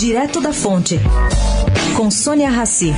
Direto da Fonte, com Sônia Rassi.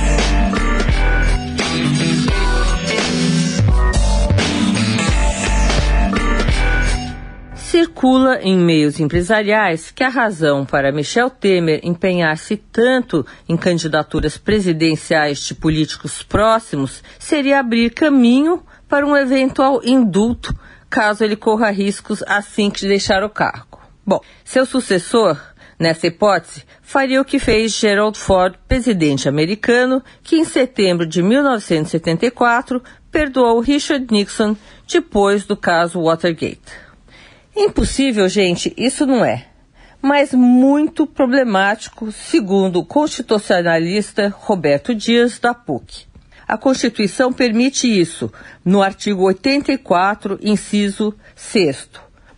Circula em meios empresariais que a razão para Michel Temer empenhar-se tanto em candidaturas presidenciais de políticos próximos seria abrir caminho para um eventual indulto caso ele corra riscos assim que deixar o cargo. Bom, seu sucessor, nessa hipótese, faria o que fez Gerald Ford, presidente americano, que em setembro de 1974 perdoou Richard Nixon depois do caso Watergate. Impossível, gente, isso não é. Mas muito problemático, segundo o constitucionalista Roberto Dias, da PUC. A Constituição permite isso, no artigo 84, inciso 6.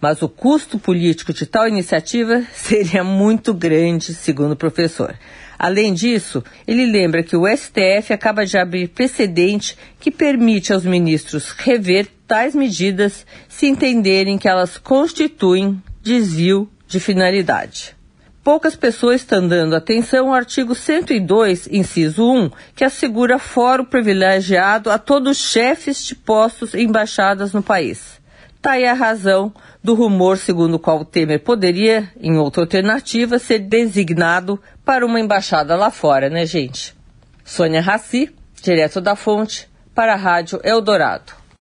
Mas o custo político de tal iniciativa seria muito grande, segundo o professor. Além disso, ele lembra que o STF acaba de abrir precedente que permite aos ministros rever tais medidas se entenderem que elas constituem desvio de finalidade. Poucas pessoas estão dando atenção ao artigo 102, inciso 1, que assegura fórum privilegiado a todos os chefes de postos e embaixadas no país. Está aí a razão do rumor segundo o qual Temer poderia, em outra alternativa, ser designado para uma embaixada lá fora, né, gente? Sônia Raci, direto da fonte, para a Rádio Eldorado.